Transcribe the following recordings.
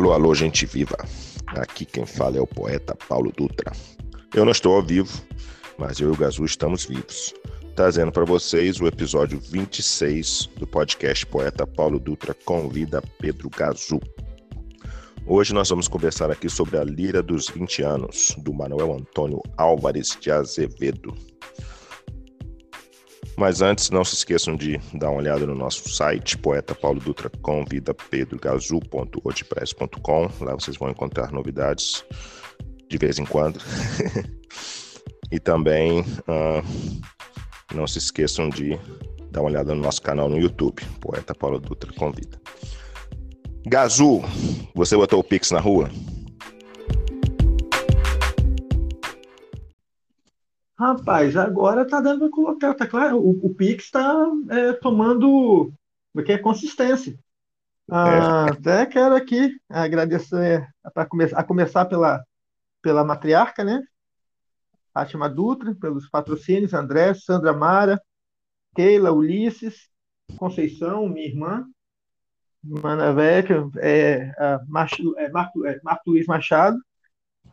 Alô, alô, gente viva. Aqui quem fala é o poeta Paulo Dutra. Eu não estou ao vivo, mas eu e o Gazu estamos vivos. Trazendo para vocês o episódio 26 do podcast Poeta Paulo Dutra convida Pedro Gazu. Hoje nós vamos conversar aqui sobre a Lira dos 20 anos, do Manuel Antônio Álvares de Azevedo. Mas antes, não se esqueçam de dar uma olhada no nosso site, poeta Paulo Dutra convida pedrogazu.wordpress.com. Lá vocês vão encontrar novidades de vez em quando. e também uh, não se esqueçam de dar uma olhada no nosso canal no YouTube, Poeta Paulo Dutra Convida. Gazu, você botou o Pix na rua? Rapaz, agora tá dando para colocar, tá claro, o, o Pix está é, tomando o que é consistência. Ah, é. Até quero aqui agradecer para começar a começar pela pela matriarca, né? Fátima Dutra, pelos patrocínios, André, Sandra Mara, Keila, Ulisses, Conceição, minha irmã, Mana Vecchia, é, é, Marco, é, Marco Luiz Machado,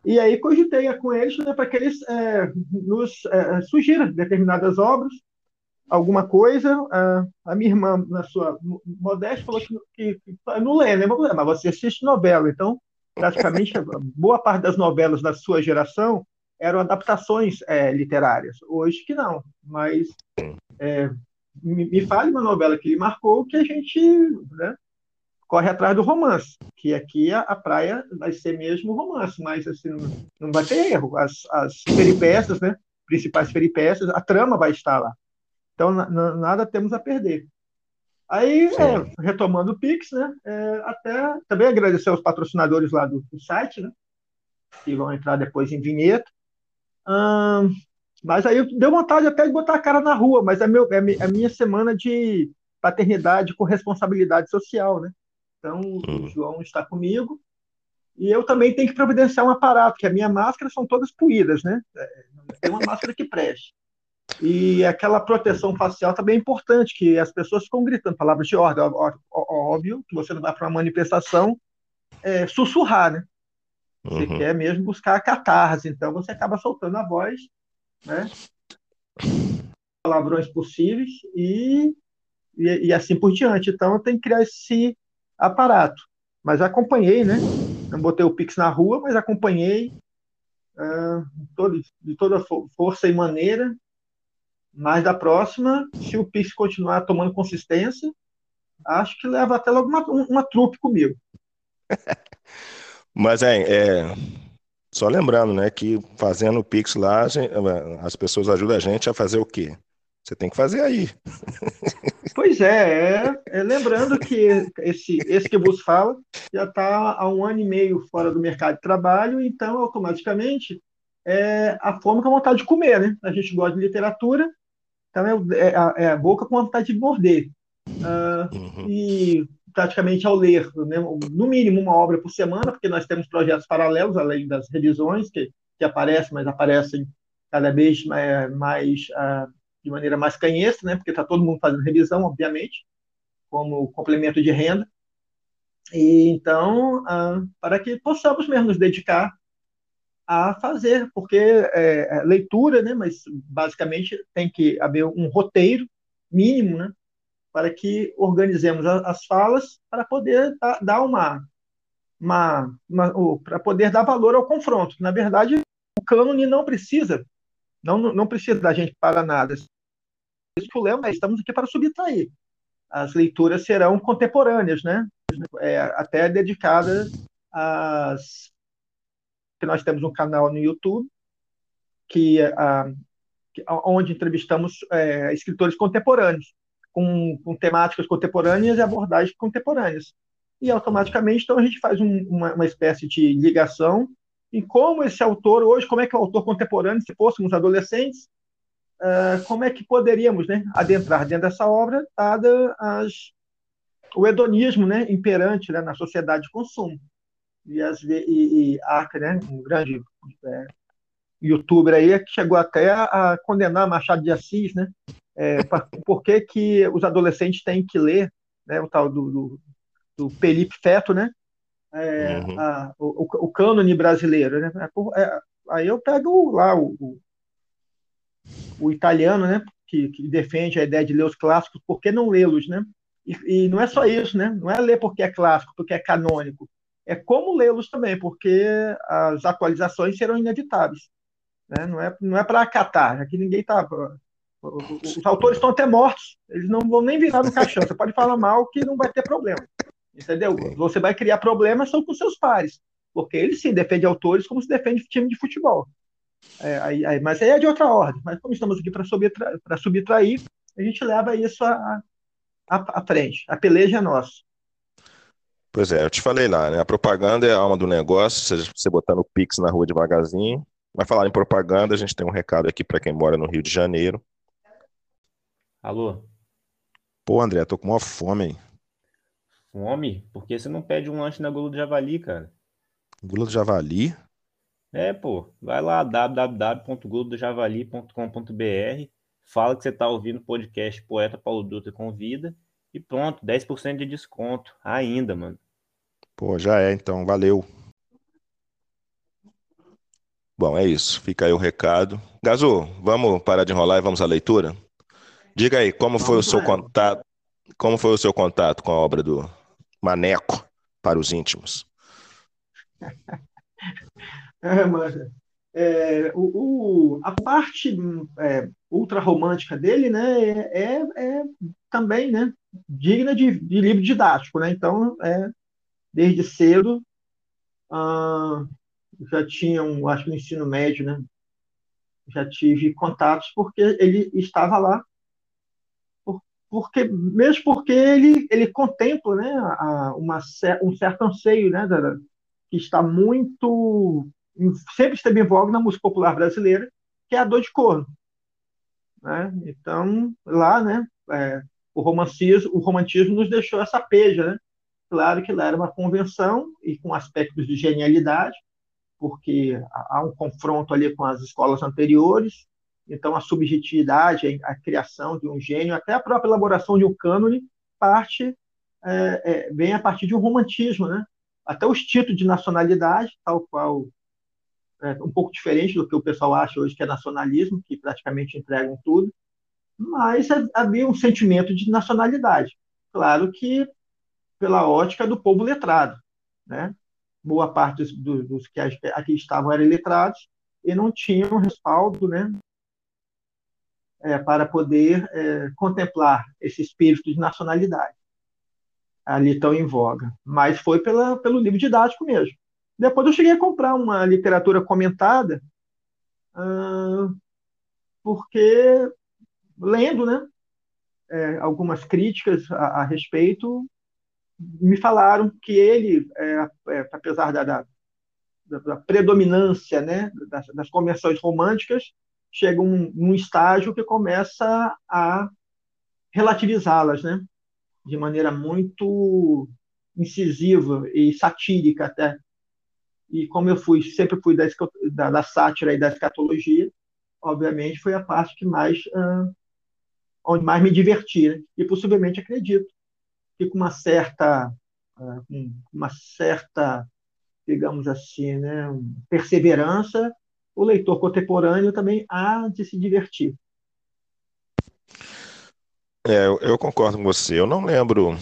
e aí cogitei com eles né, para que eles é, nos é, sugiram determinadas obras, alguma coisa. A, a, minha irmã, na sua modéstia, falou que, que, que não lê, né? Mas você assiste novela, então praticamente boa parte das novelas da sua geração eram adaptações é, literárias. Hoje que não, mas é, me, me, fale uma novela que lhe marcou que a gente né, corre atrás do romance, que aqui a, a, praia vai ser mesmo romance, mas assim, não, não vai ter erro. As, as peripécias, né, principais peripécias, a trama vai estar lá. Então, nada temos a perder. Aí, é, retomando o Pix, né, é, até também agradecer aos patrocinadores lá do, do, site, né, que vão entrar depois em vinheta. Hum, mas aí deu vontade até de botar a cara na rua, mas é, meu, é, é a minha semana de paternidade com responsabilidade social, né? Então, o hum. João está comigo. E eu também tenho que providenciar um aparato, que a minha máscara são todas puídas, né? É, tem uma máscara que preste. E aquela proteção facial também é importante, que as pessoas ficam gritando palavras de ordem. Óbvio que você não vai para uma manifestação é, sussurrar, né? Você uhum. quer mesmo buscar a catarse, então você acaba soltando a voz, né? Palavrões possíveis e, e, e assim por diante. Então eu tenho que criar esse aparato. Mas acompanhei, né? Não botei o Pix na rua, mas acompanhei uh, todo, de toda força e maneira. Mas da próxima, se o Pix continuar tomando consistência, acho que leva até logo uma, uma trupe comigo. mas é, só lembrando, né, que fazendo o Pix lá, as pessoas ajudam a gente a fazer o quê? Você tem que fazer aí. Pois é, é, é lembrando que esse, esse que vos fala já está há um ano e meio fora do mercado de trabalho, então automaticamente é a fome com a vontade de comer, né? A gente gosta de literatura, então é, é, é a boca com a vontade de morder. Uh, uhum. E praticamente ao ler, né, no mínimo uma obra por semana, porque nós temos projetos paralelos, além das revisões que, que aparecem, mas aparecem cada vez mais, mais uh, de maneira mais canhesta, né, porque está todo mundo fazendo revisão, obviamente, como complemento de renda. E então, ah, para que possamos mesmo nos dedicar a fazer, porque é, é, leitura, né, mas basicamente tem que haver um roteiro mínimo, né, para que organizemos as falas para poder dar uma, uma, uma para poder dar valor ao confronto. Na verdade, o cânone não precisa não, não precisa da gente para nada. O Léo, estamos aqui para subtrair. As leituras serão contemporâneas, né? É, até dedicadas às. que nós temos um canal no YouTube que, a, onde entrevistamos é, escritores contemporâneos, com, com, temáticas contemporâneas e abordagens contemporâneas. E automaticamente, então, a gente faz um, uma, uma espécie de ligação em como esse autor hoje, como é que o autor contemporâneo, se fôssemos adolescentes, uh, como é que poderíamos né, adentrar dentro dessa obra, dada as, o hedonismo né, imperante né, na sociedade de consumo. E, as, e, e Arca, né, um grande é, youtuber aí, que chegou até a, a condenar Machado de Assis, né, é, por que, que os adolescentes têm que ler né, o tal do, do, do Felipe Feto, né, é, uhum. a, o, o cânone brasileiro, né? É, é, aí eu pego lá o, o, italiano, né? Que, que, defende a ideia de ler os clássicos, por que não lê-los, né? E, e, não é só isso, né? Não é ler porque é clássico, porque é canônico. É como lê-los também, porque as atualizações serão inevitáveis. Né? Não é, não é para acatar, aqui ninguém está. Os autores estão até mortos, eles não vão nem virar no caixão. Você pode falar mal que não vai ter problema. Entendeu? Você vai criar problemas são com seus pares. Porque eles sim defendem autores como se defende time de futebol. É, aí, aí, mas aí é de outra ordem. Mas como estamos aqui para subtra, subtrair, a gente leva isso à, à, frente. A peleja é nossa. Pois é, eu te falei lá, né? A propaganda é a alma do negócio, seja você botando o Pix na rua devagarzinho. Mas falar em propaganda, a gente tem um recado aqui para quem mora no Rio de Janeiro. Alô? Pô, André, tô com uma fome, hein? Fome? Por que você não pede um lanche na Gula do Javali, cara? Gula do Javali? É, pô. Vai lá, www.gulodojavali.com.br fala que você tá ouvindo o podcast Poeta Paulo Dutra Convida e pronto, 10% de desconto ainda, mano. Pô, já é, então, valeu. Bom, é isso. Fica aí o recado. Gazu, vamos parar de enrolar e vamos à leitura? Diga aí, como foi o seu contato? Como foi o seu contato com a obra do Maneco para os íntimos? É, mas, é, o, o, a parte é, ultra romântica dele, né, é, é, também, né, digna de, de, livro didático, né? Então, é, desde cedo, ah, já tinha, um, acho que no ensino médio, né, já tive contatos porque ele estava lá porque mesmo porque ele, ele contempla né, a, uma, um certo anseio né, da, que está muito sempre esteve em voga na música popular brasileira, que é a dor de corno. Né? Então, lá, né, é, o, romancismo, o romantismo nos deixou essa peja. Né? Claro que lá era uma convenção e com aspectos de genialidade, porque há um confronto ali com as escolas anteriores, então, a subjetividade, a criação de um gênio, até a própria elaboração de um cânone, parte, é, é, vem a partir de um romantismo. Né? Até os títulos de nacionalidade, tal qual, é, um pouco diferente do que o pessoal acha hoje que é nacionalismo, que praticamente entregam tudo, mas havia um sentimento de nacionalidade. Claro que pela ótica do povo letrado. Né? Boa parte dos, dos que aqui estavam eram letrados e não tinham respaldo né, é, para poder é, contemplar esse espírito de nacionalidade ali tão em voga. Mas foi pela, pelo livro didático mesmo. Depois eu cheguei a comprar uma literatura comentada, ah, porque lendo, né, é, algumas críticas a, a, respeito, me falaram que ele, é, é, apesar da, da, da, predominância né, das, das convenções românticas, chega um, um estágio que começa a relativizá-las, né? De maneira muito incisiva e satírica até. E como eu fui, sempre fui da, da, da sátira e da escatologia, obviamente foi a parte que mais uh, onde mais me diverti, né? e possivelmente acredito que com uma certa uh, uma certa digamos assim, né, perseverança o leitor contemporâneo também há de se divertir. É, eu, concordo com você. Eu não lembro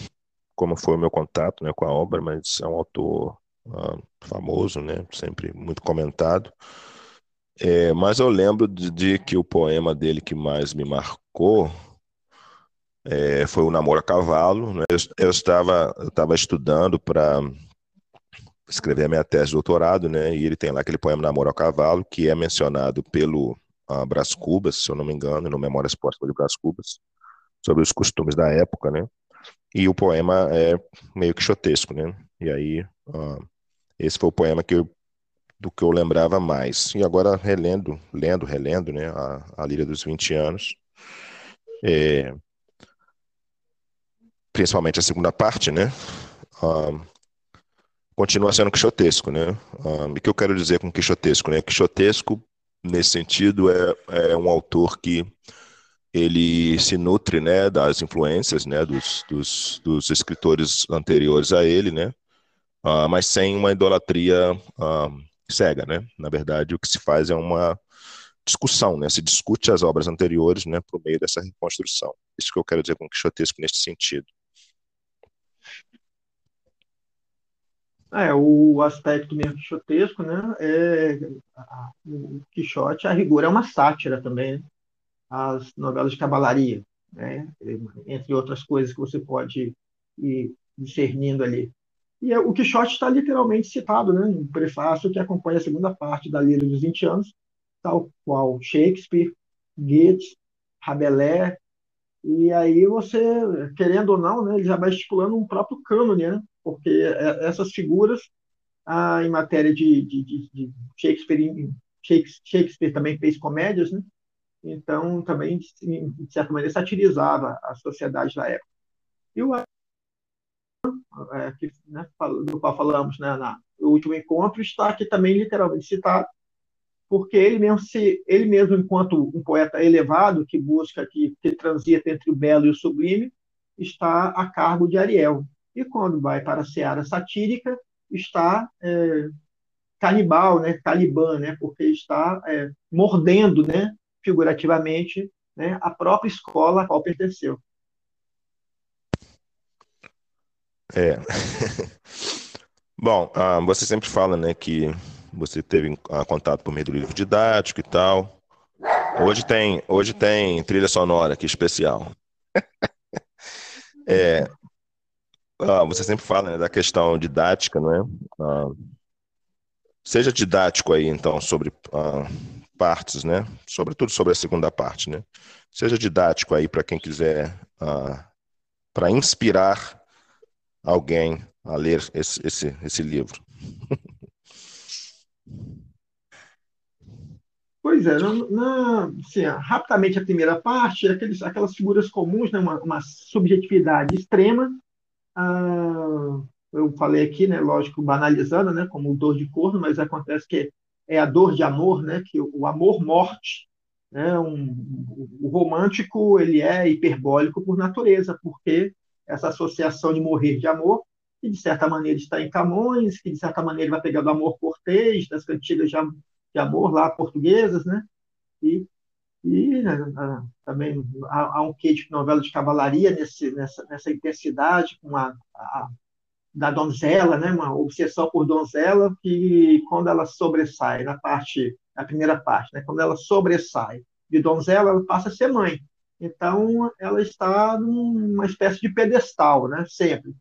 como foi o meu contato né, com a obra, mas é um autor uh, famoso, né, sempre muito comentado. É, mas eu lembro de, de, que o poema dele que mais me marcou é, foi o Namoro a Cavalo. Né? Eu, eu, estava, eu estava estudando para escrever a minha tese de doutorado, né? E ele tem lá aquele poema Namoro ao Cavalo, que é mencionado pelo uh, Brás Cubas, se eu não me engano, no Memórias Póstumas de Brás Cubas, sobre os costumes da época, né? E o poema é meio que chotesco, né? E aí, uh, esse foi o poema que eu, do que eu lembrava mais. E agora, relendo, lendo, relendo, né? A, a Líria dos 20 anos, é, principalmente a segunda parte, né? Uh, continua sendo quixotesco, né? Um, o que eu quero dizer com quixotesco, né? Quixotesco, nesse sentido, é, é um autor que ele se nutre, né, das influências, né, dos, dos, dos escritores anteriores a ele, né? Uh, mas sem uma idolatria uh, cega, né? Na verdade, o que se faz é uma discussão, né? Se discute as obras anteriores, né, por meio dessa reconstrução. Isso que eu quero dizer com quixotesco neste sentido. É, o aspecto mesmo quixotesco, né, é, o Quixote, a rigor, é uma sátira também, né? as novelas de cavalaria, né, entre outras coisas que você pode ir discernindo ali. E é, o Quixote está literalmente citado né, no prefácio que acompanha a segunda parte da Lira dos 20 anos, tal qual Shakespeare, Goethe, Rabelais, e aí você, querendo ou não, né, ele já vai estipulando um próprio cânone, né? Porque é, essas figuras, ah, em matéria de, de, de, de Shakespeare, Shakespeare também fez comédias, né? Então, também, de certa maneira, satirizava a sociedade da época. E o é, que, né, do qual falamos né, no último encontro, está aqui também literalmente citado, porque ele mesmo, se, ele mesmo enquanto um poeta elevado, que busca, que, que transita entre o belo e o sublime, está a cargo de Ariel. E quando vai para a seara satírica, está é, canibal, né, talibã, né, porque está é, mordendo, né, figurativamente, né, a própria escola a qual pertenceu. É. Bom, ah, você sempre fala, né, que você teve ah, contato por meio do livro didático e tal. Hoje tem, hoje tem trilha sonora aqui especial. é, ah, você sempre fala né, da questão didática, não é? Ah, seja didático aí, então, sobre ah, partes, né? Sobretudo sobre a segunda parte, né? Seja didático aí para quem quiser, ah, para inspirar alguém a ler esse, esse, esse livro. Pois é, na, na, assim, rapidamente a primeira parte, aqueles, aquelas figuras comuns, né, uma, uma subjetividade extrema. Ah, eu falei aqui, né, lógico, banalizando, né, como dor de corno, mas acontece que é a dor de amor, né, que o amor-morte, né, um, o romântico ele é hiperbólico por natureza, porque essa associação de morrer de amor, que de certa maneira está em Camões, que de certa maneira vai pegar do amor cortês, das cantigas de, amor lá portuguesas, né? E, e né, também há, há, um quê de novela de cavalaria nesse, nessa, nessa intensidade com a, a, da donzela, né? Uma obsessão por donzela que quando ela sobressai na parte, na primeira parte, né? Quando ela sobressai de donzela, ela passa a ser mãe. Então, ela está numa espécie de pedestal, né? Sempre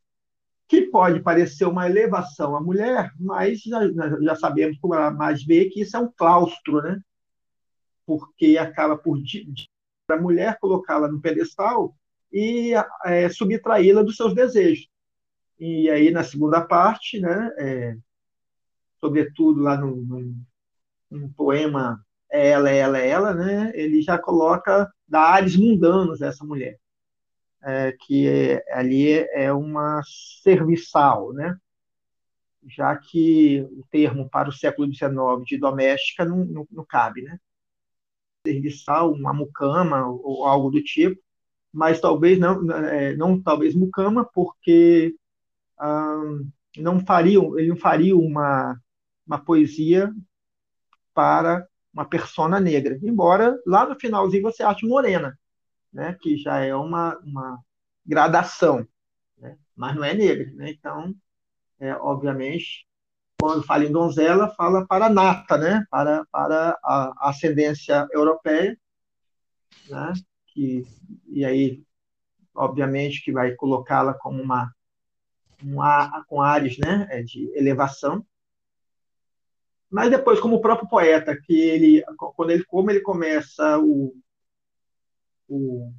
que pode parecer uma elevação à mulher, mas já, já sabemos ela mais vê que isso é um claustro, né? Porque acaba por a mulher colocá-la no pedestal e é, subtraí-la dos seus desejos. E aí na segunda parte, né? É, sobretudo lá no poema é ela, é ela, é ela, né? Ele já coloca ares mundanos essa mulher é, que é, ali é uma serviçal, né? já que o termo para o século XIX de doméstica não, não, não cabe, né? Serviçal, uma mucama ou algo do tipo, mas talvez não, é, não talvez mucama, porque hum, não faria, ele não faria uma, uma poesia para uma persona negra, embora lá no finalzinho você ache morena, né, que já é uma, uma gradação, né, mas não é negra. Né? Então, é, obviamente, quando fala em donzela, fala para nata, né, para, para a ascendência europeia, né, que, e aí, obviamente, que vai colocá-la como uma, uma com áreas né, é, de elevação, mas depois, como o próprio poeta, que ele, quando ele, como ele começa o, o,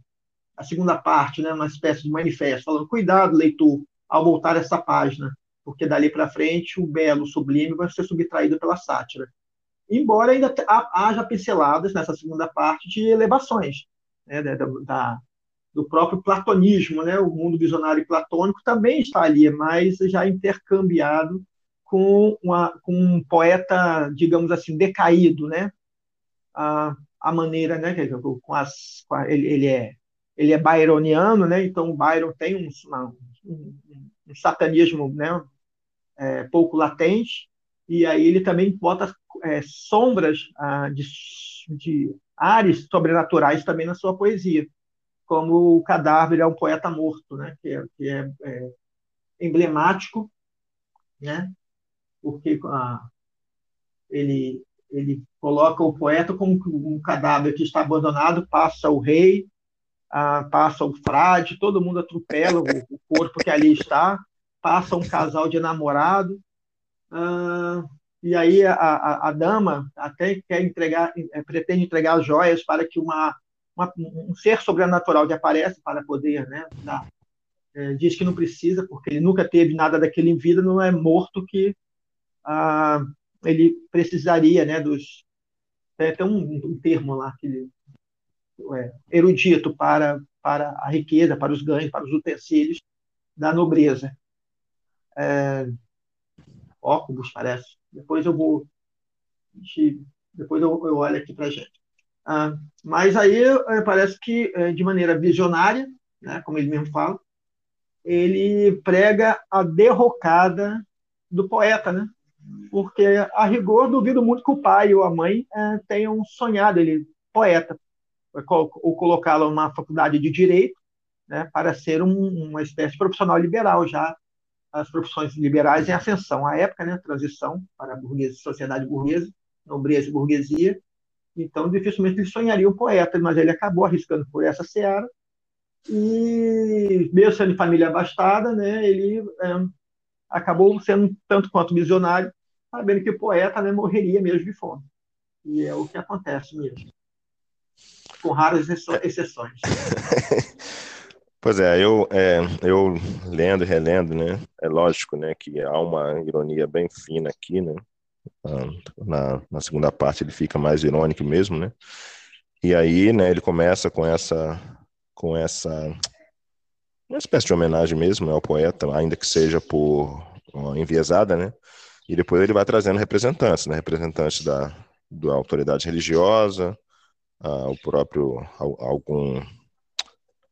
a segunda parte, né, uma espécie de manifesto, falando: cuidado, leitor, ao voltar essa página, porque dali para frente o belo, o sublime, vai ser subtraído pela sátira. Embora ainda haja pinceladas nessa segunda parte de elevações, né, da, da, do próprio platonismo, né, o mundo visionário platônico também está ali, mas já intercambiado com, uma, com um poeta, digamos assim, decaído, né? A, a maneira, né? Com as, com a, ele, ele, é ele é byroniano, né? Então Byron tem um, um, um satanismo, né? é, pouco latente, e aí ele também bota é, sombras ah, de, de ares sobrenaturais também na sua poesia, como o cadáver é um poeta morto, né? que é, que é, é emblemático, né? Porque ah, ele, ele coloca o poeta como um cadáver que está abandonado, passa o rei, ah, passa o frade, todo mundo atropela o, o, corpo que ali está, passa um casal de namorado, ah, e aí a, a, a, dama até quer entregar, é, pretende entregar as joias para que uma, uma um ser sobrenatural que aparece para poder, né, dar, é, diz que não precisa, porque ele nunca teve nada daquele em vida, não é morto que ah, ele precisaria, né, dos tem até um, um termo lá que ele é, erudito para, para a riqueza, para os ganhos, para os utensílios da nobreza. É, óculos, parece. Depois eu vou. Depois eu, eu olho aqui para a gente. Ah, mas aí é, parece que, é, de maneira visionária, né, como ele mesmo fala, ele prega a derrocada do poeta, né? Porque, a rigor, duvido muito que o pai ou a mãe é, tenham sonhado ele poeta, ou colocá-lo numa faculdade de direito, né, para ser um, uma espécie de profissional liberal, já as profissões liberais em ascensão. À época, né, transição para a burguesia, sociedade burguesa, nobreza e burguesia. Então, dificilmente ele sonharia um poeta, mas ele acabou arriscando por essa seara. E, mesmo sendo de família abastada, né, ele é, acabou sendo tanto quanto visionário, sabendo que o poeta né, morreria mesmo de fome. E é o que acontece mesmo com raras exceções. Pois é, eu, é, eu lendo e relendo, né, é lógico, né, que há uma ironia bem fina aqui, né, na, na segunda parte ele fica mais irônico mesmo, né, e aí, né, ele começa com essa, com essa, uma espécie de homenagem mesmo, né, ao poeta, ainda que seja por enviesada, né, e depois ele vai trazendo representantes, né, representantes da, da autoridade religiosa, ah, o próprio algum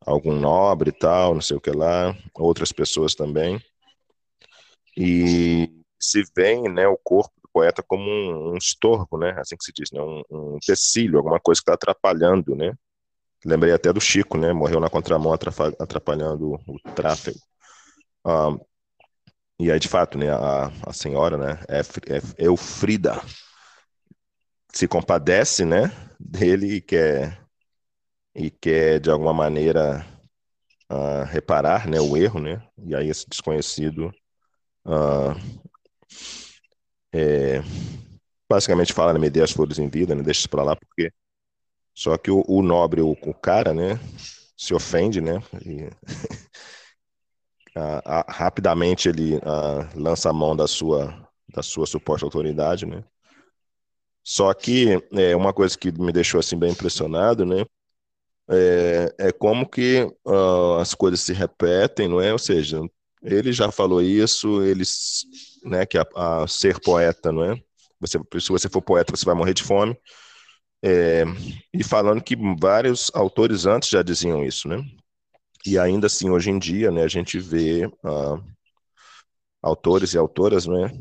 algum nobre e tal, não sei o que lá, outras pessoas também. E se vê né, o corpo do poeta como um, um estorvo, né, assim que se diz, né, um, um alguma coisa que está atrapalhando, né. Lembrei até do Chico, né, morreu na contramão atrapalhando o tráfego. Ah, e aí, de fato, né, a, a senhora, né, é, é Eufrida, se compadece, né, dele e quer e quer de alguma maneira uh, reparar, né, o erro, né? E aí esse desconhecido uh, é, basicamente fala, né, me dê as flores em vida, né? Deixa isso para lá porque só que o, o nobre, o, o, cara, né, se ofende, né? E, rapidamente ele lança a mão da sua da sua suposta autoridade, né? Só que é uma coisa que me deixou assim bem impressionado, né? É, é como que uh, as coisas se repetem, não é? Ou seja, ele já falou isso, eles, né? Que a, a ser poeta, não é? Você, se você for poeta, você vai morrer de fome. É, e falando que vários autores antes já diziam isso, né? E ainda assim, hoje em dia, né, a gente vê uh, autores e autoras, né,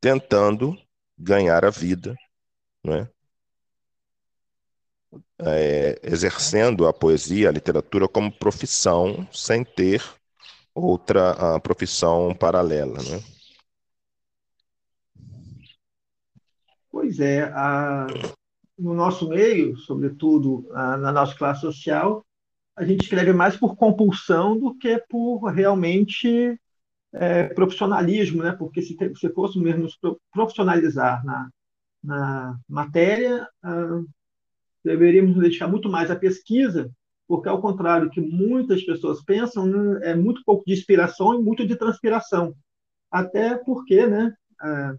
tentando ganhar a vida né? É, exercendo a poesia, a literatura como profissão, sem ter outra profissão paralela, né? Pois é, a, no nosso meio, sobretudo a, na nossa classe social, a gente escreve mais por compulsão do que por realmente é, profissionalismo, né? Porque se, se fosse mesmo profissionalizar na, na matéria, ah, deveríamos dedicar muito mais à pesquisa, porque, ao contrário que muitas pessoas pensam, né, é muito pouco de inspiração e muito de transpiração. Até porque, né, ah,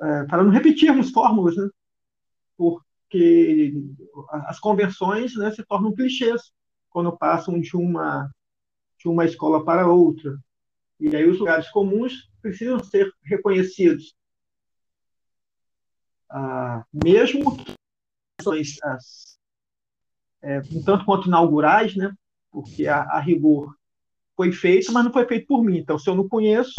ah, para não repetirmos fórmulas, né, porque as conversões né, se tornam clichês quando passam de uma, de uma escola para outra. E aí os lugares comuns precisam ser reconhecidos ah, mesmo as, é, um tanto quanto inaugurais, né? porque a, a, rigor foi feito, mas não foi feito por mim. Então, se eu não conheço,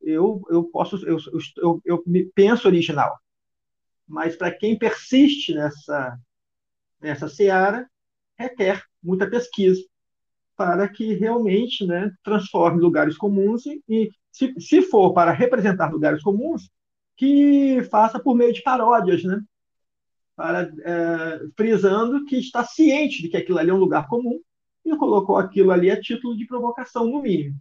eu, eu posso, eu, eu, eu me penso original. Mas para quem persiste nessa, nessa seara, requer muita pesquisa para que realmente né, transforme lugares comuns e, e se, se for para representar lugares comuns, que faça por meio de paródias, né? Para, é, frisando que está ciente de que aquilo ali é um lugar comum e colocou aquilo ali a título de provocação, no mínimo.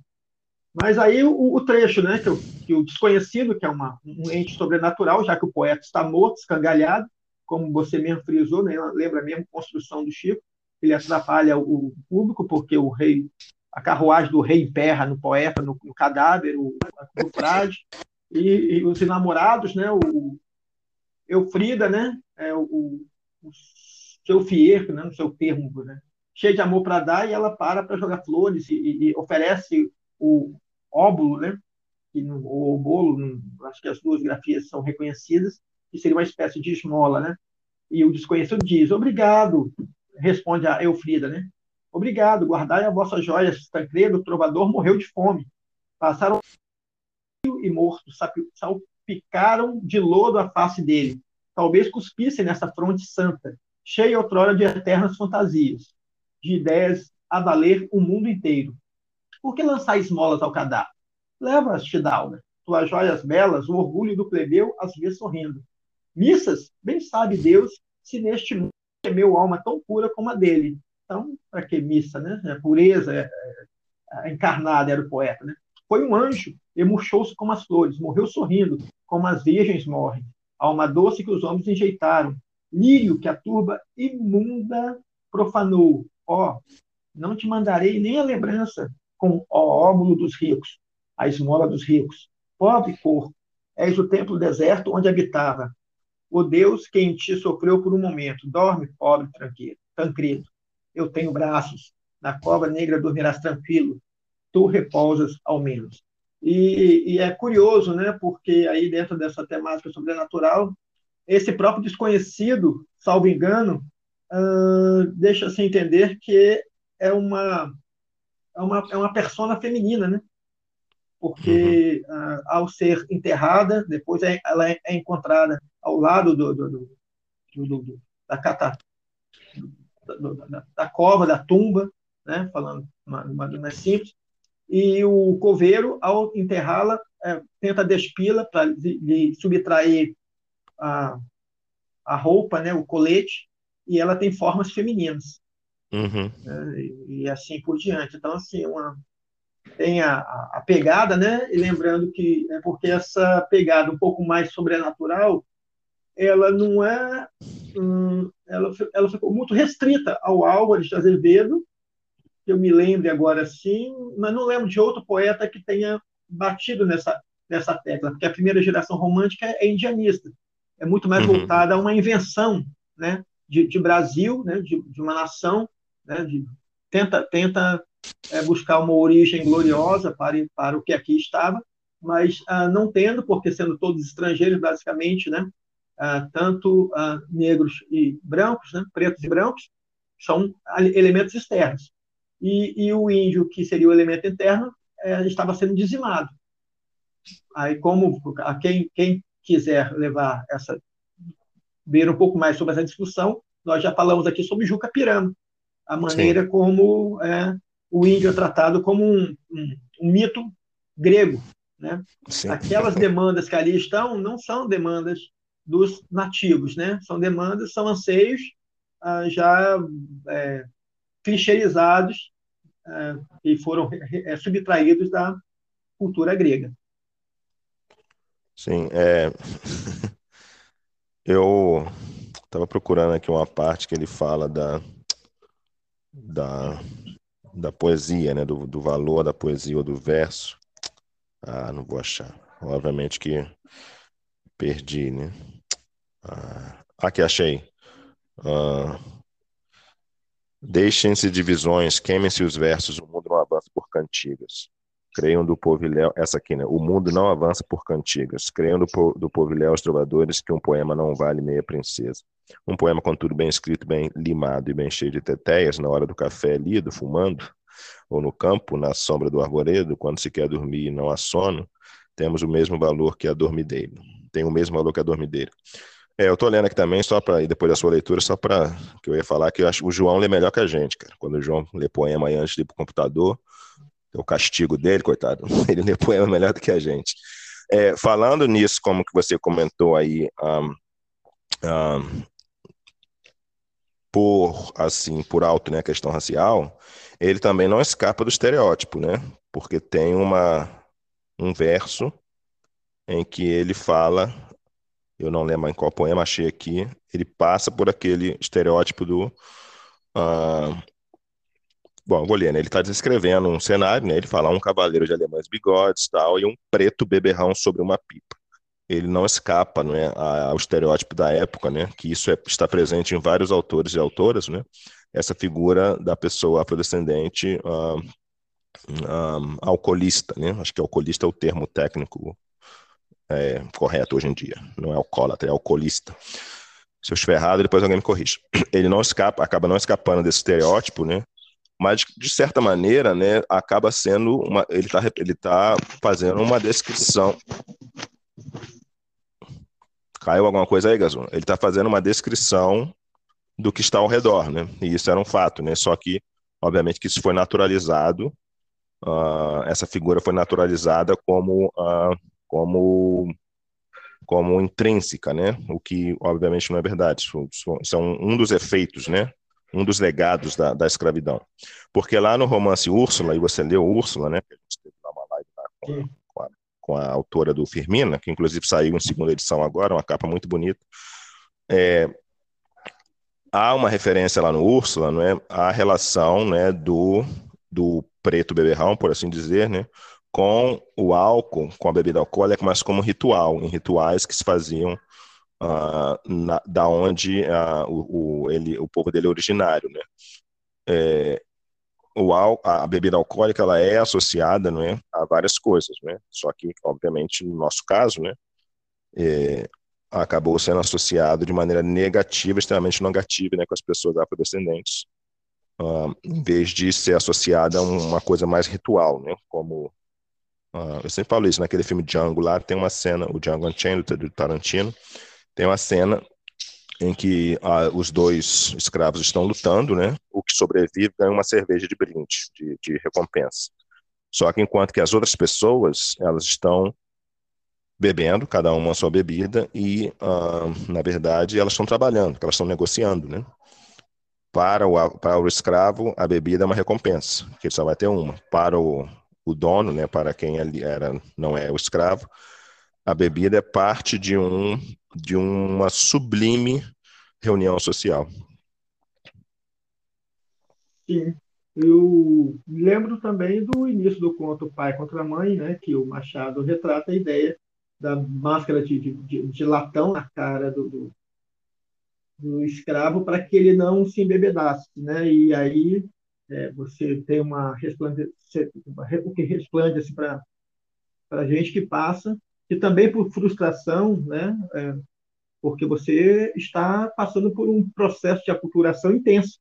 Mas aí o, o trecho, né, que, que, o desconhecido, que é uma, um ente sobrenatural, já que o poeta está morto, escangalhado, como você mesmo frisou, né, lembra mesmo a construção do Chico, ele atrapalha o público, porque o rei, a carruagem do rei emperra no poeta, no, no cadáver, o, no frade, e, e, os enamorados, né, o Eufrida, né, é o, o seu fierro, né, no seu termo, né, cheio de amor para dar, e ela para para jogar flores e, e, oferece o óbulo, né, no, ou bolo, no, acho que as duas grafias são reconhecidas, que seria uma espécie de esmola, né? E o desconhecido diz: Obrigado, responde a Eufrida, né? Obrigado, guardai a vossa joia, Tancredo, o trovador, morreu de fome. Passaram e morto, salpicaram de lodo a face dele. Talvez cuspissem nessa fronte santa, cheia outrora de eternas fantasias, de ideias a valer o mundo inteiro. Por que lançar esmolas ao cadáver? Leva-as, Tidalga, tuas joias belas, o orgulho do plebeu as vê sorrindo. Missas, bem sabe Deus, se neste mundo meu alma tão pura como a dele. Então, para que missa, né? A pureza é, é, encarnada era o poeta, né? Foi um anjo, e murchou-se como as flores, morreu sorrindo, como as virgens morrem. Alma doce que os homens enjeitaram, lírio que a turba imunda profanou. Ó, não te mandarei nem a lembrança com o ómulo dos ricos, a esmola dos ricos. Pobre corpo, és o templo deserto onde habitava. O Deus que em ti sofreu por um momento. Dorme, pobre Tancredo. Eu tenho braços. Na cova negra dormirás tranquilo. Tu repousas ao menos. E, e, é curioso, né? Porque aí dentro dessa temática sobrenatural, esse próprio desconhecido, salvo engano, uh, deixa-se entender que é uma é uma, é uma persona feminina, né? Porque uhum. uh, ao ser enterrada, depois é, ela é, é encontrada ao lado do, do, do, da, cata, da, da, cova, da tumba, né? falando uma, uma mais simples, e o coveiro, ao enterrá-la, é, tenta despi-la para lhe subtrair a, a roupa, né? o colete, e ela tem formas femininas. Uhum. Né? E, e, assim por diante. Então, assim, uma, tem a, a, pegada, né? E lembrando que é porque essa pegada um pouco mais sobrenatural ela não é. Hum, ela, ela ficou muito restrita ao Álvares de Azevedo, que eu me lembre agora sim, mas não lembro de outro poeta que tenha batido nessa, nessa tecla, porque a primeira geração romântica é indianista, é muito mais uhum. voltada a uma invenção né, de, de Brasil, né, de, de uma nação, né, de, tenta, tenta é, buscar uma origem gloriosa para, para o que aqui estava, mas ah, não tendo, porque sendo todos estrangeiros, basicamente, né, ah, tanto ah, negros e brancos, né, pretos e brancos, são elementos externos. E, e, o índio, que seria o elemento interno, é, estava sendo dizimado. Aí, como a quem, quem quiser levar essa, ver um pouco mais sobre essa discussão, nós já falamos aqui sobre Juca Pirano, a maneira Sim. como é, o índio é tratado como um, um, um mito grego. Né? Aquelas demandas que ali estão não são demandas dos nativos, né? São demandas, são anseios ah, já é, é, e foram é, subtraídos da cultura grega. Sim, é... eu estava procurando aqui uma parte que ele fala da, da, da poesia, né? Do, do valor da poesia ou do verso. Ah, não vou achar. Obviamente que perdi, né? Ah, aqui achei. Ah, Deixem-se divisões, queimem-se os versos, o mundo não avança por cantigas. Creiam do povilhão, essa aqui, né? O mundo não avança por cantigas. Creiam do, do os trovadores que um poema não vale meia princesa. Um poema, contudo, bem escrito, bem limado e bem cheio de teteias, na hora do café lido, fumando, ou no campo, na sombra do arvoredo, quando se quer dormir e não há sono, temos o mesmo valor que a dormideira. Tem o mesmo valor que a dormideira. É, eu tô lendo aqui também, só para depois da sua leitura, só para que eu ia falar que eu acho que o João lê melhor que a gente, cara. Quando o João lê poema aí antes de ir pro computador, é o castigo dele, coitado. Ele lê poema melhor do que a gente. É, falando nisso, como que você comentou aí, um, um, por assim, por alto, né, a questão racial, ele também não escapa do estereótipo, né? Porque tem uma um verso em que ele fala eu não lembro em qual poema, achei aqui, ele passa por aquele estereótipo do. Uh, bom, vou ler, né? Ele está descrevendo um cenário, né? Ele fala um cavaleiro de alemães bigodes tal, e um preto beberrão sobre uma pipa. Ele não escapa né, ao estereótipo da época, né? Que isso é, está presente em vários autores e autoras, né? Essa figura da pessoa afrodescendente uh, uh, alcoolista, né? Acho que alcoolista é o termo técnico é, correto hoje em dia. Não é alcoólatra, é alcoolista. Se eu estiver errado, depois alguém me corrige. Ele não escapa, acaba não escapando desse estereótipo, né? Mas de certa maneira, né, acaba sendo uma, ele está ele tá fazendo uma descrição. Caiu alguma coisa aí, Gazu? Ele está fazendo uma descrição do que está ao redor, né? E isso era um fato, né? Só que, obviamente, que isso foi naturalizado. Uh, essa figura foi naturalizada como uh, como como intrínseca, né? O que obviamente não é verdade. São um dos efeitos, né? Um dos legados da, da escravidão. Porque lá no romance Úrsula, e você leu Úrsula, né? A gente teve uma live lá com, com, a, com, a, autora do Firmina, que inclusive saiu em segunda edição agora, uma capa muito bonita. É, há uma referência lá no Úrsula, não é? A relação, né? Do do preto beberrão, por assim dizer, né? Com o álcool, com a bebida alcoólica, mas como ritual, em rituais que se faziam uh, na, da onde uh, o, o, ele, o povo dele é originário, né? É, o, a bebida alcoólica ela é associada não é, a várias coisas, né? Só que, obviamente, no nosso caso, né, é, acabou sendo associado de maneira negativa, extremamente negativa, né, com as pessoas afrodescendentes, uh, em vez de ser associada a uma coisa mais ritual, né, como Uh, eu sempre falo isso, naquele filme Django lá, tem uma cena, o Django Unchained, do Tarantino, tem uma cena em que uh, os dois escravos estão lutando, né? O que sobrevive ganha uma cerveja de brinde, de, de recompensa. Só que enquanto que as outras pessoas, elas estão bebendo, cada uma a sua bebida, e, uh, na verdade, elas estão trabalhando, elas estão negociando, né? Para o, para o escravo, a bebida é uma recompensa, que ele só vai ter uma. Para o, o dono, né, para quem era não é o escravo, a bebida é parte de um de uma sublime reunião social. Sim. Eu lembro também do início do conto Pai contra a Mãe, né, que o Machado retrata a ideia da máscara de, de, de latão na cara do, do, do escravo para que ele não se embebedasse. Né? E aí é, você tem uma resplandecência, o que resplandece para a gente que passa, e também por frustração, né? É, porque você está passando por um processo de aculturação intenso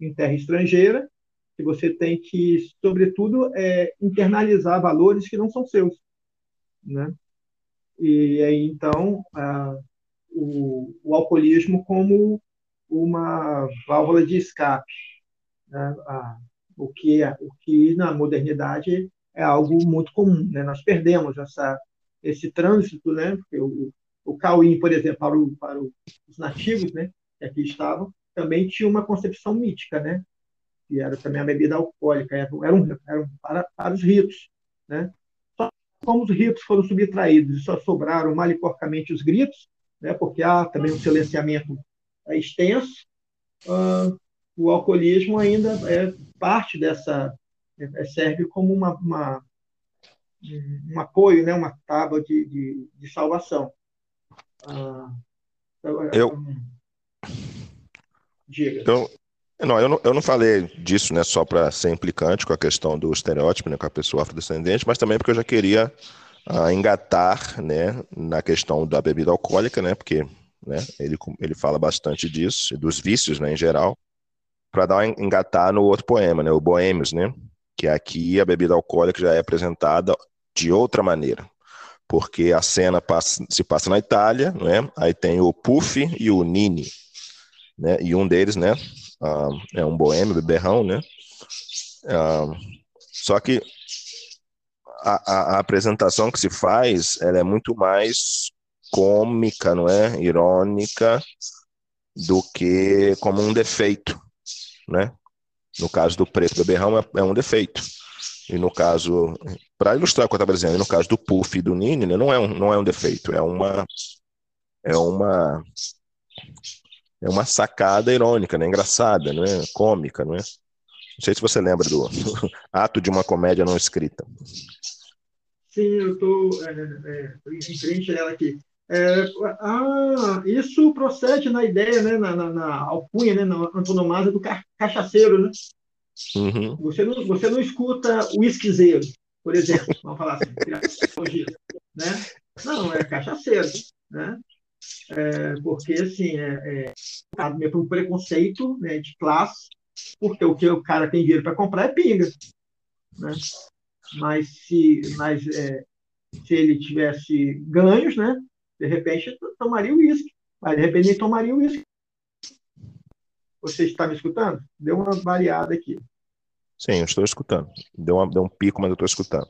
em terra estrangeira, que você tem que, sobretudo, é, internalizar valores que não são seus, né? E aí, então, a, o, o alcoolismo como uma válvula de escape, né? Ah, o, que, é, o que na modernidade é algo muito comum. Né? Nós perdemos essa, esse trânsito, né? porque o, o Cauim, por exemplo, para, o, para os nativos né? que aqui estavam, também tinha uma concepção mítica, né? que era também a bebida alcoólica, era, era, um, era um, para, para os ritos. Né? Só como os ritos foram subtraídos e só sobraram mal e porcamente os gritos, né? porque há também um silenciamento extenso, uh, o alcoolismo ainda é parte dessa, é, serve como uma, uma um apoio, né, uma tábua de, de, de salvação. Ah, então, é, eu, diga. Eu, não, eu não, eu não falei disso né, só para ser implicante com a questão do estereótipo, né, com a pessoa afrodescendente, mas também porque eu já queria ah, engatar né, na questão da bebida alcoólica, né, porque né, ele, ele fala bastante disso, dos vícios né, em geral para dar engatar no outro poema, né, o Boêmios, né, que aqui a bebida alcoólica já é apresentada de outra maneira. porque a cena passa, se passa na Itália, né? Aí tem o Puff e o Nini, né? E um deles, né? Uh, é um boêmio, beberrão, né? Uh, só que a, a, a, apresentação que se faz, ela é muito mais cômica, não é? Irônica do que como um defeito, né? No caso do preto beberrão é, é um defeito. E no caso, para ilustrar o que eu estava dizendo, no caso do Puff e do Nini, né, não, é um, não é um defeito, é uma é uma é uma sacada irônica, né, engraçada, não é cômica, não é? Não sei se você lembra do ato de uma comédia não escrita. Sim, eu estou é, é, em frente dela aqui. É, ah, isso procede na ideia, né, na, na, na alcunha, né, na antonomasia do cachaceiro, né? Uhum. Você, não, você não escuta o esquiseiro, por exemplo, vamos falar assim, né? Não, é cachaceiro, né? É, porque, assim, é, é por um preconceito né, de classe, porque o que o cara tem dinheiro para comprar é pinga, né? Mas se, mas, é, se ele tivesse ganhos, né? De repente, tomaria o uísque. Mas, de repente, nem tomaria o uísque. Você está me escutando? Deu uma variada aqui. Sim, eu estou escutando. Deu, uma, deu um pico, mas eu estou escutando.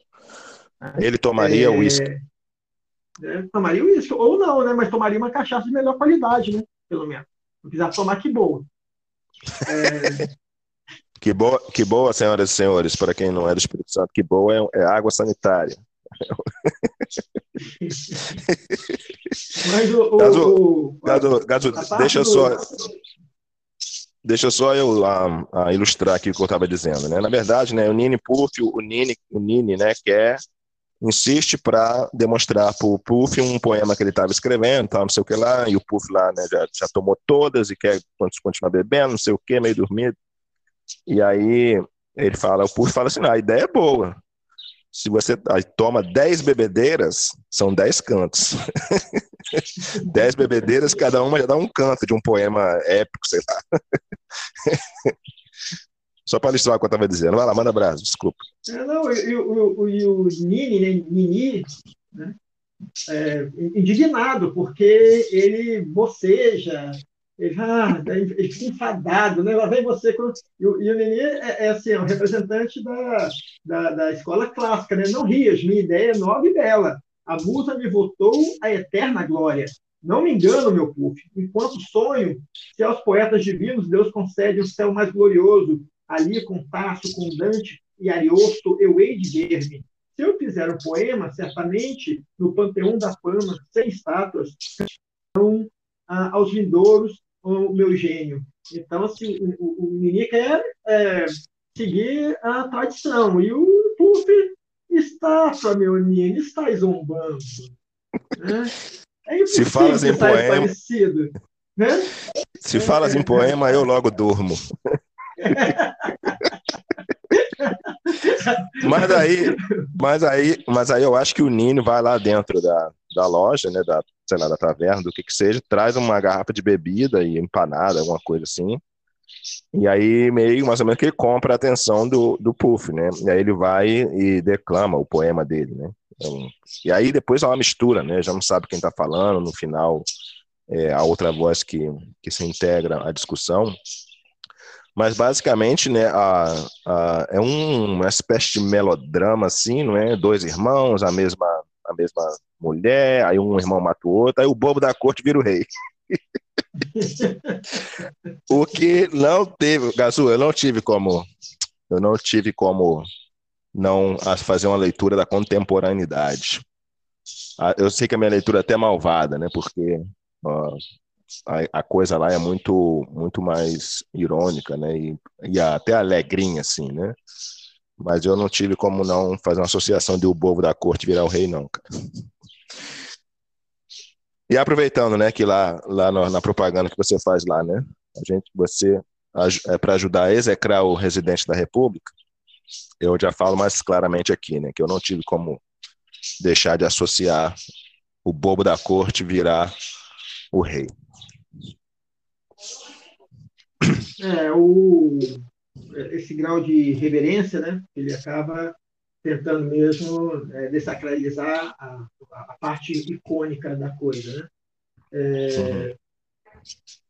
Ah, Ele tomaria o é... uísque. É, tomaria o uísque. Ou não, né? Mas tomaria uma cachaça de melhor qualidade, né? Pelo menos. Não quiser tomar, que boa. É... que, boa que boa, senhoras e senhores, para quem não é do Espírito Santo, que boa é, é água sanitária. Mas o. o, Gazo, o, deixa do... só. Deixa só eu a, a ilustrar aqui o que eu estava dizendo, né? Na verdade, né, o Nini Puff, o Nini, o Nini, né, quer insiste para demonstrar para o Puff um poema que ele estava escrevendo, tal, não sei o que lá, e o Puff lá, né, já, já tomou todas e quer continuar bebendo, não sei o que, meio dormido. E aí ele fala, o Puff fala assim, a ideia é boa, se você toma 10 bebedeiras, são 10 cantos. 10 bebedeiras, cada uma já dá um canto de um poema épico, sei lá. Só para ilustrar o que eu estava dizendo. Vai lá, manda abraço, desculpa. É, não, e, o, Nini, né, Nini né, é, indignado, porque ele boceja, ele, ah, ele fica enfadado, né? Lá vem você. E, o, e o Nenê é, é, assim, é um representante da, da, da, escola clássica, né? Não rias, minha ideia é nova e bela. A musa me votou a eterna glória. Não me engano, meu puff. Enquanto sonho, se aos poetas divinos Deus concede um céu mais glorioso, ali com Tasso, com Dante e Ariosto, eu hei de ver-me. Se eu fizer um poema, certamente, no panteão da fama, sem estátuas, então, aos vindouros o meu gênio. Então, assim, o, o Nini quer é, seguir a tradição. E o Puff está, meu Nini, está zombando. Né? É Se falas em poema, parecido, né? Se falas em poema, eu logo durmo. mas aí, mas aí, mas aí eu acho que o Nino vai lá dentro da, da loja, né, da, sei lá, da taverna, do que que seja, traz uma garrafa de bebida e empanada, alguma coisa assim. E aí, meio mais ou menos que ele compra a atenção do, do Puff, né? E aí ele vai e declama o poema dele, né? Então, e aí depois há uma mistura, né? Já não sabe quem está falando, no final é a outra voz que, que se integra à discussão. Mas basicamente, né, a, a, é um, uma espécie de melodrama, assim, não é? Dois irmãos, a mesma, a mesma mulher, aí um irmão mata o outro, aí o bobo da corte vira o rei. o que não teve, Gazu, eu não tive como, eu não tive como não fazer uma leitura da contemporaneidade. Eu sei que a minha leitura é até malvada, né? Porque ó, a, a, coisa lá é muito muito mais irônica, né? E, e até alegrinha, assim, né? Mas eu não tive como não fazer uma associação de o bobo da corte virar o rei, não, cara. E aproveitando, né, que lá, lá no, na propaganda que você faz lá, né, a gente, você, é para ajudar a execrar o residente da República, eu já falo mais claramente aqui, né, que eu não tive como deixar de associar o bobo da corte virar o rei. É, o, esse grau de reverência, né, ele acaba tentando mesmo é, desacralizar a, a, parte icônica da coisa. Né? É,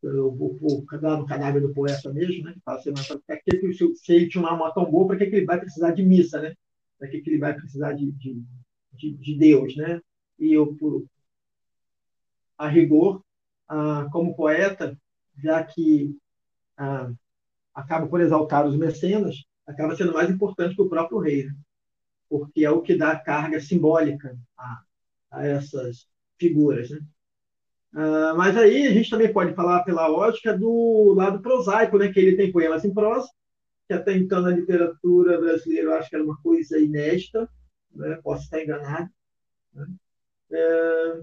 uhum. No cadáver do poeta mesmo, né? Fala assim, mas pra que, se ele tinha uma alma tão boa, para que, que ele vai precisar de missa, né? Para que, que ele vai precisar de, de, de, de Deus, né? E eu, por, a rigor, ah, como poeta, já que ah, acaba por exaltar os mecenas, acaba sendo mais importante que o próprio rei. Né? porque é o que dá carga simbólica a, a essas figuras. Né? Uh, mas aí a gente também pode falar pela ótica do lado prosaico, né, que ele tem poemas em prosa, que até então na literatura brasileira eu acho que era uma coisa inédita, né? posso estar enganado. Né? É,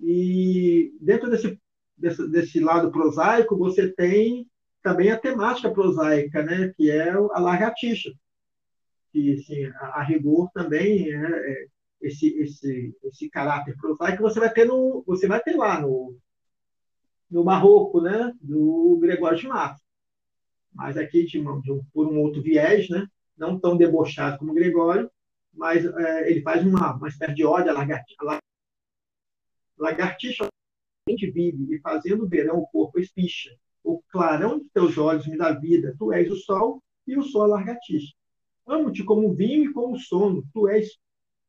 e dentro desse, desse, desse lado prosaico, você tem também a temática prosaica, né? que é a largatixa que assim, a, a rigor também é, é, esse, esse, esse caráter prosaico você vai ter no você vai ter lá no no barroco né do Gregório de Matos mas aqui de, de um, por um outro viés né não tão debochado como Gregório mas é, ele faz uma, uma espécie de ódio à lagartixa, lagartixa a gente vive e fazendo verão o corpo espicha o clarão de teus olhos me dá vida tu és o sol e o sol a lagartixa Amo-te como vinho e como sono. Tu és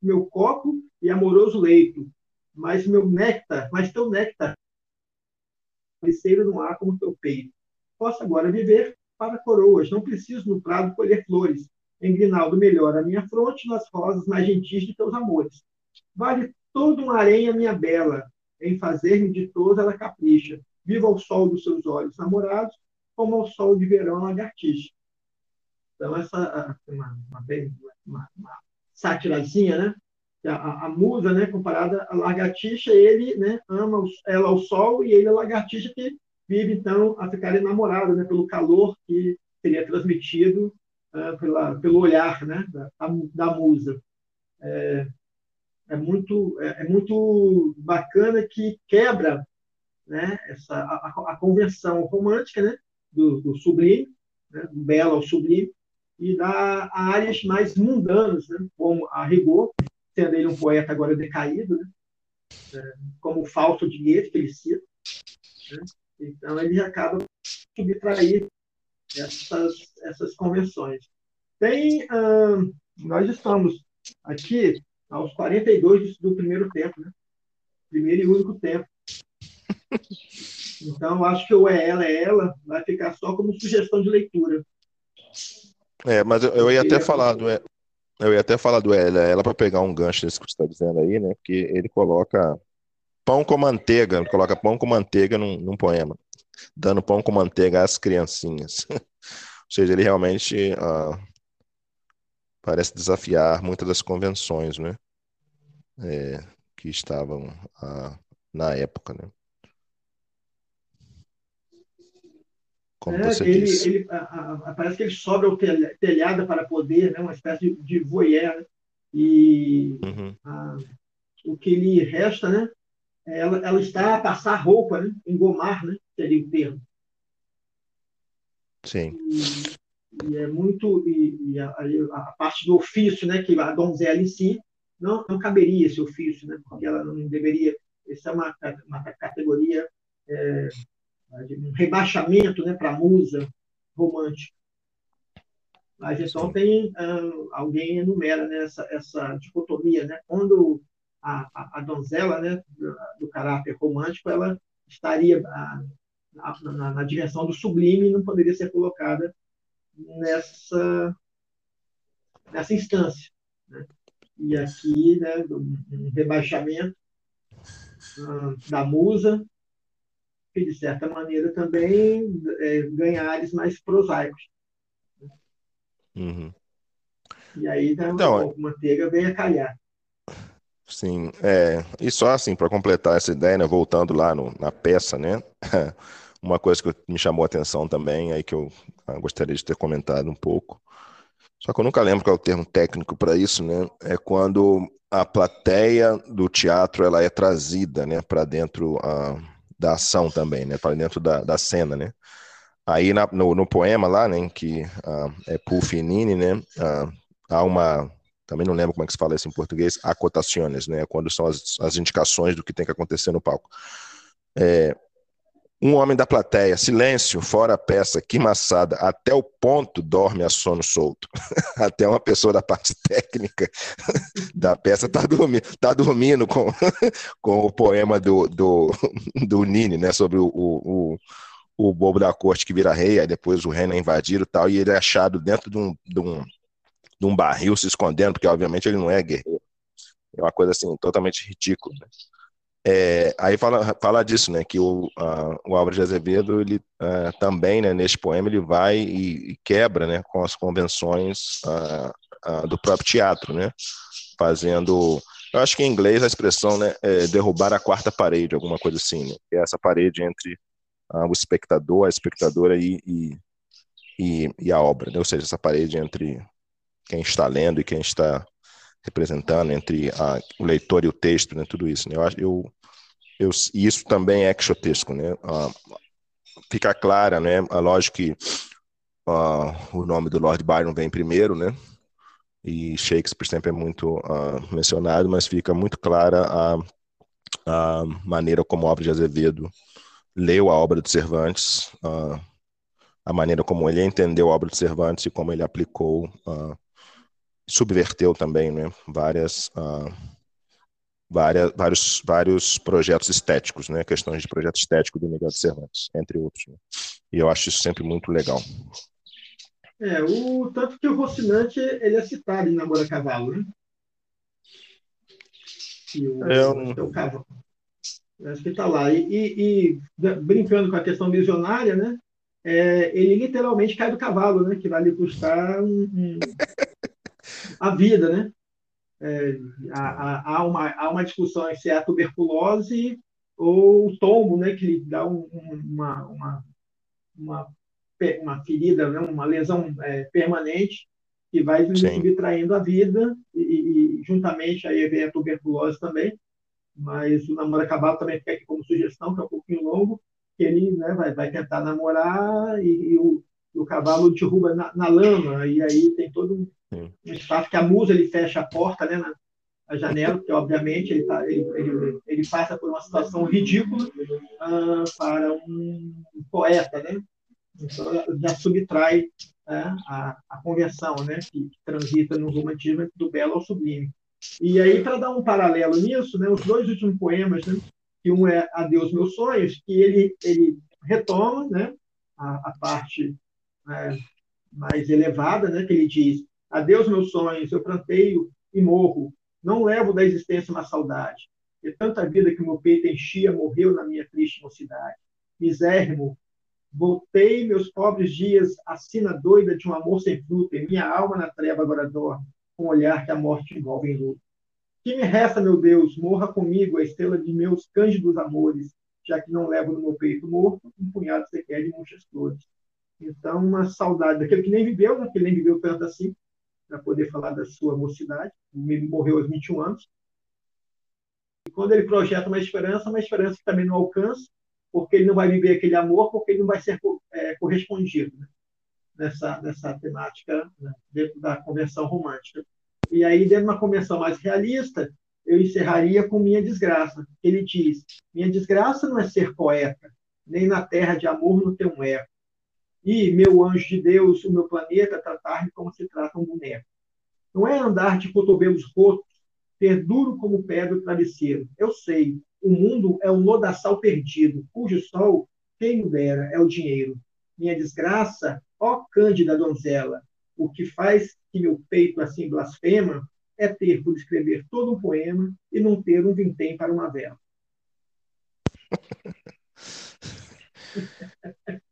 meu copo e amoroso leito. Mas meu néctar, mas teu néctar, parceiro não há como teu peito. Posso agora viver para coroas. Não preciso no prado colher flores. Em grinaldo melhor a minha fronte nas rosas mais gentis de teus amores. Vale todo um aranha minha bela. Em fazer-me de toda ela capricha. Viva ao sol dos seus olhos namorados, como ao sol de verão lagartixa. Então, essa uma, uma, uma, uma né? A, a, musa, né, comparada à lagartixa, ele né, ama os, ela ao sol e ele a lagartixa que vive, então, a ficar enamorado né, pelo calor que seria transmitido uh, pela, pelo olhar né, da, da musa. É, é, muito, é, é, muito bacana que quebra né, essa, a, a convenção romântica né, do, do sublime, né, do belo ao sublime, e dá áreas mais mundanas, né? como a rigor, sendo ele um poeta agora decaído, né? é, como o Fausto de que ele cita. Né? Então, ele acaba subtrair essas, essas convenções. Tem, hum, nós estamos aqui aos 42 do, do primeiro tempo, né? primeiro e único tempo. Então, acho que o é ela, é ela, vai ficar só como sugestão de leitura. É, mas eu, eu ia até falar do eu ia até falar do ela, ela para pegar um gancho nesse que você está dizendo aí, né? Porque ele coloca pão com manteiga, ele coloca pão com manteiga num, num poema, dando pão com manteiga às criancinhas. Ou seja, ele realmente uh, parece desafiar muitas das convenções, né? É, que estavam uh, na época, né? Como é, você ele, disse. Ele, a, a, parece que ele sobra o telhado para poder, né? uma espécie de, de voyeur, né? e uhum. a, o que lhe resta, né? ela, ela está a passar roupa, né? engomar, né? seria o termo. Sim. E, e é muito. E, e a, a, parte do ofício, né? que a donzela em si não, não caberia esse ofício, né? porque ela não deveria. Essa é uma, uma categoria. É, um rebaixamento né, para a musa romântica. Mas então tem uh, alguém enumera né, essa, essa dicotomia, né? Quando a, a, a donzela, né, do, do, caráter romântico, ela estaria a, na, na, direção do sublime e não poderia ser colocada nessa nessa instância. Né? E aqui, né, um rebaixamento uh, da musa que, de certa maneira, também é, ganhares mais prosaicos. Uhum. E aí, né, então, a manteiga vem a calhar. Sim, é, e só assim, para completar essa ideia, né, voltando lá no, na peça, né, uma coisa que me chamou a atenção também, aí que eu ah, gostaria de ter comentado um pouco, só que eu nunca lembro qual é o termo técnico para isso, né, é quando a plateia do teatro ela é trazida, né, para dentro a da ação também, né? Para dentro da, da cena, né? Aí na, no, no, poema lá, né, que uh, é Pulfinini, né, uh, há uma também não lembro como é que se fala isso em português, acotaciones, né? Quando são as, as indicações do que tem que acontecer no palco. É, um homem da plateia, silêncio, fora a peça, que maçada, até o ponto dorme a sono solto. até uma pessoa da parte técnica da peça tá dormindo, tá dormindo com, com o poema do, do, do Nini, né, sobre o, o, o, bobo da corte que vira rei, aí depois o reino é invadido e tal, e ele é achado dentro de um, de um, de um barril se escondendo, porque obviamente ele não é guerreiro. É uma coisa assim, totalmente ridícula. Né? É, aí fala, fala disso, né, que o, a, o Álvaro de Azevedo, ele uh, também, né, neste poema, ele vai e, e quebra, né, com as convenções uh, do próprio teatro, né, fazendo, eu acho que em inglês a expressão, né, é derrubar a quarta parede, alguma coisa assim, né, que é essa parede entre o espectador, a espectadora e, e, e, e a obra, né, ou seja, essa parede entre quem está lendo e quem está representando entre a, o leitor e o texto, né, tudo isso. Né? Eu, eu, eu, isso também é exotesco, né? Uh, fica clara, né? A lógica que uh, o nome do Lord Byron vem primeiro, né? E Shakespeare sempre é muito uh, mencionado, mas fica muito clara a, a maneira como a obra de Azevedo leu a obra de Cervantes, a maneira como ele entendeu a obra de Cervantes e como ele aplicou subverteu também né, várias, uh, várias, vários, vários projetos estéticos, né, questões de projeto estético do Miguel de Cervantes, entre outros. Né. E eu acho isso sempre muito legal. É, o tanto que o Rocinante ele é citado em Namora Cavalo, né? E o, é, um... é o cavalo. Acho que está lá. E, e, e, brincando com a questão visionária, né? É, ele literalmente cai do cavalo, né? Que vai lhe custar um, um, a vida, né? É, há, há, uma, há uma discussão se é a tuberculose ou o tombo, né, que lhe dá um, uma, uma, uma, uma, ferida, né, uma lesão é, permanente que vai subtraindo a vida e, e, juntamente aí vem a tuberculose também, mas o namoro acabado também fica aqui como sugestão, que é um pouquinho longo, que ele né, vai, vai tentar namorar e, e o, o cavalo derruba na, na, lama, e aí tem todo um, um espaço que a musa ele fecha a porta, né, na, a janela, porque obviamente ele, tá, ele, ele, ele, passa por uma situação ridícula uh, para um poeta, né? Então já subtrai uh, a, a conversão, né? Que, que, transita no romantismo do belo ao sublime. E aí para dar um paralelo nisso, né? Os dois últimos poemas, né? Que um é Adeus meus sonhos, que ele ele retoma, né? A, a parte né, mais elevada, né? Que ele diz Adeus, meus sonhos, eu planteio e morro. Não levo da existência uma saudade. E tanta vida que meu peito enchia morreu na minha triste mocidade. Misérrimo, voltei meus pobres dias à sina doida de um amor sem fruto, e minha alma na treva agora dorme, com olhar que a morte envolve em luto. Que me resta, meu Deus, morra comigo a estrela de meus cândidos amores, já que não levo no meu peito morto um punhado sequer de murchas flores. Então, uma saudade daquele que nem viveu, né? que nem viveu tanto assim, para poder falar da sua mocidade. Ele morreu aos 21 anos. E quando ele projeta uma esperança, uma esperança que também não alcança, porque ele não vai viver aquele amor, porque ele não vai ser é, correspondido né? nessa, nessa temática né? dentro da convenção romântica. E aí, dentro de uma convenção mais realista, eu encerraria com minha desgraça. Ele diz: minha desgraça não é ser poeta, nem na terra de amor não ter um eco e meu anjo de Deus, o meu planeta, tratar-me como se trata um boneco. Não é andar de cotovelos rotos, ter duro como pedra o travesseiro. Eu sei, o mundo é um lodaçal perdido, cujo sol, quem o dera, é o dinheiro. Minha desgraça, ó cândida donzela, o que faz que meu peito assim blasfema é ter por escrever todo um poema e não ter um vintém para uma vela.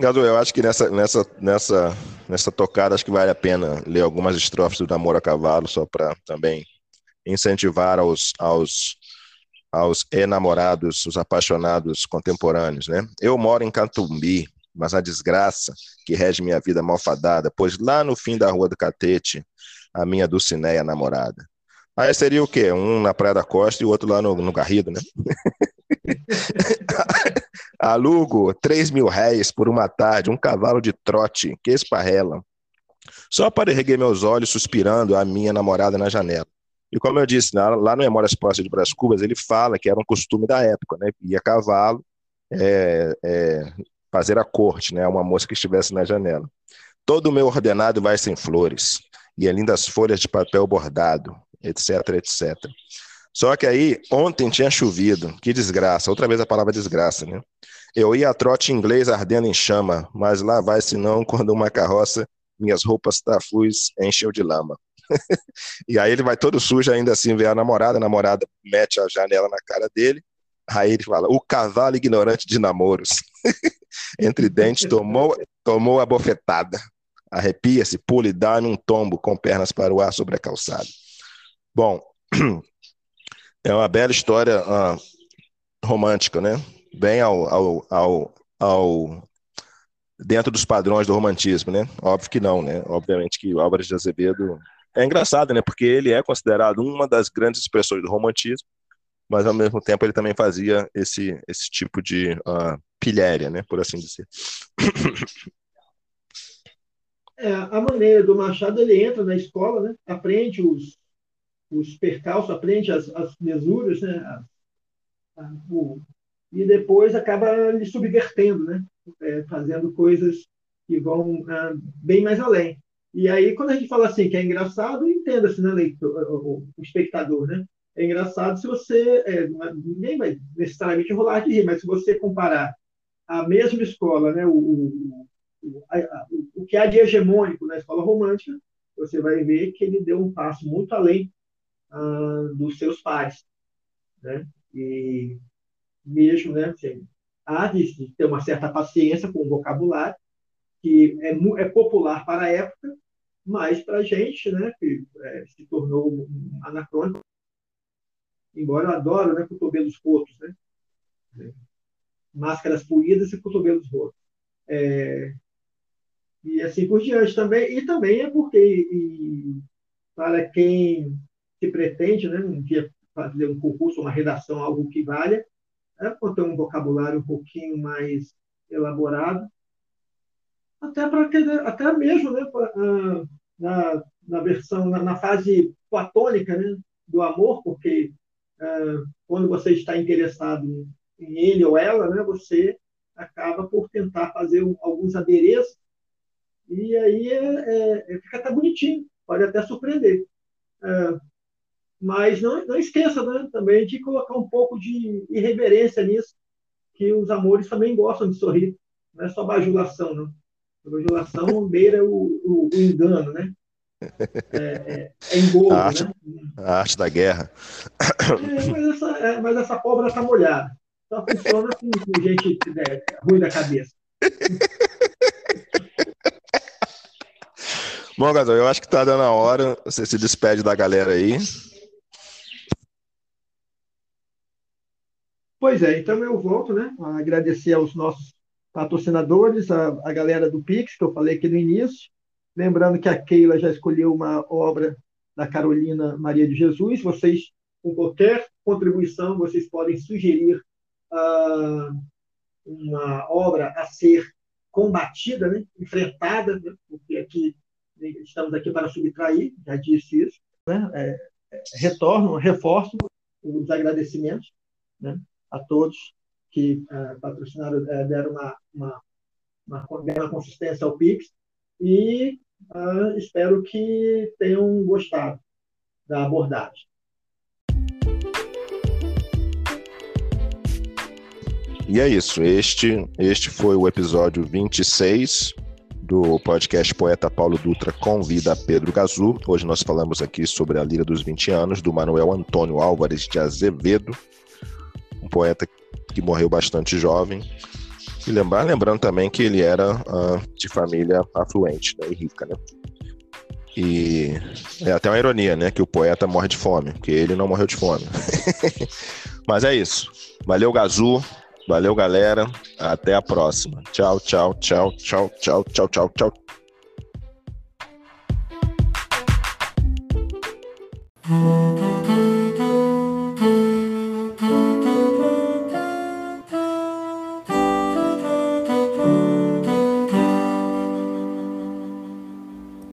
Gadu, eu acho que nessa, nessa, nessa, nessa tocada acho que vale a pena ler algumas estrofes do Namoro a Cavalo, só para também incentivar aos, aos, aos enamorados, os apaixonados contemporâneos. Né? Eu moro em Cantumbi, mas a desgraça que rege minha vida malfadada, pois lá no fim da rua do Catete, a minha Dulcineia namorada. Aí seria o quê? Um na Praia da Costa e o outro lá no, no Garrido, né? Alugo 3 mil réis por uma tarde, um cavalo de trote que esparrela. Só para erguer meus olhos, suspirando a minha namorada na janela. E como eu disse, lá no Memórias Póstumas de Brás Cubas, ele fala que era um costume da época, né? Ia cavalo, é, é, fazer a corte, né? Uma moça que estivesse na janela. Todo o meu ordenado vai sem flores, e lindas folhas de papel bordado, etc, etc. Só que aí, ontem tinha chovido, que desgraça, outra vez a palavra desgraça, né? Eu ia a trote inglês ardendo em chama, mas lá vai-se não quando uma carroça, minhas roupas tafus encheu de lama. e aí ele vai todo sujo ainda assim ver a namorada, a namorada mete a janela na cara dele, aí ele fala, o cavalo ignorante de namoros. Entre dentes tomou, tomou a bofetada. Arrepia-se, pula e dá num tombo com pernas para o ar sobre a calçada. Bom, é uma bela história uh, romântica, né? Bem ao, ao, ao, ao, dentro dos padrões do romantismo, né? Óbvio que não, né? Obviamente que Álvares de Azevedo é engraçado, né? Porque ele é considerado uma das grandes expressões do romantismo, mas ao mesmo tempo ele também fazia esse, esse tipo de uh, pilhéria, né? Por assim dizer. É, a maneira do Machado, ele entra na escola, né? aprende os, os percalços, aprende as, as mesuras, né? A, a, o, e depois acaba lhe subvertendo, né? É, fazendo coisas que vão ah, bem mais além. E aí, quando a gente fala assim que é engraçado, entenda-se, né, leitor, o, o, espectador, né? É engraçado se você. É, ninguém vai necessariamente rolar de rir, mas se você comparar a mesma escola, né, o, o, o, que há de hegemônico na escola romântica, você vai ver que ele deu um passo muito além ah, dos seus pais. Né? E mesmo, né, assim, há de ter uma certa paciência com o vocabulário, que é, é popular para a época, mas para a gente, né, que é, se tornou anacrônico, embora eu adoro né, cotovelos rotos, né? máscaras polidas e cotovelos rotos. É, e assim por diante também. E também é porque, e, para quem se pretende, né, um dia fazer um concurso, uma redação, algo que valha, é ter um vocabulário um pouquinho mais elaborado, até para até mesmo né, pra, ah, na, na versão na, na, fase platônica né, do amor, porque ah, quando você está interessado em ele ou ela, né, você acaba por tentar fazer alguns adereços e aí é, é, fica até bonitinho, pode até surpreender. É, mas não, não esqueça né, também de colocar um pouco de irreverência nisso, que os amores também gostam de sorrir, não é só bajulação, não. A bajulação beira o, o, o engano, né? É, é, é a arte, né? A arte da guerra. É, mas, essa, é, mas essa pólvora está molhada. Só funciona com, com gente é, ruim da cabeça. Bom, Gasol, eu acho que está dando a hora. Você se despede da galera aí. Pois é, então eu volto, né? A agradecer aos nossos patrocinadores, a, a galera do Pix, que eu falei aqui no início. Lembrando que a Keila já escolheu uma obra da Carolina Maria de Jesus. Vocês, com qualquer contribuição, vocês podem sugerir uh, uma obra a ser combatida, né? enfrentada, né? porque aqui estamos aqui para subtrair, já disse isso, né? é, é, retorno, reforço os agradecimentos né? A todos que é, patrocinaram, é, deram uma, uma, uma, consistência ao Pix e uh, espero que tenham gostado da abordagem. E é isso. Este, este foi o episódio 26 do podcast Poeta Paulo Dutra convida Pedro Gazu. Hoje nós falamos aqui sobre a Lira dos 20 anos, do Manuel Antônio Álvares de Azevedo, um poeta que morreu bastante jovem. E lembrar, lembrando também que ele era uh, de família afluente né, e rica, né? E é até uma ironia, né? Que o poeta morre de fome, porque ele não morreu de fome. Mas é isso. Valeu, Gazu. Valeu, galera. Até a próxima. Tchau, tchau, tchau, tchau, tchau, tchau, tchau, tchau. Hum.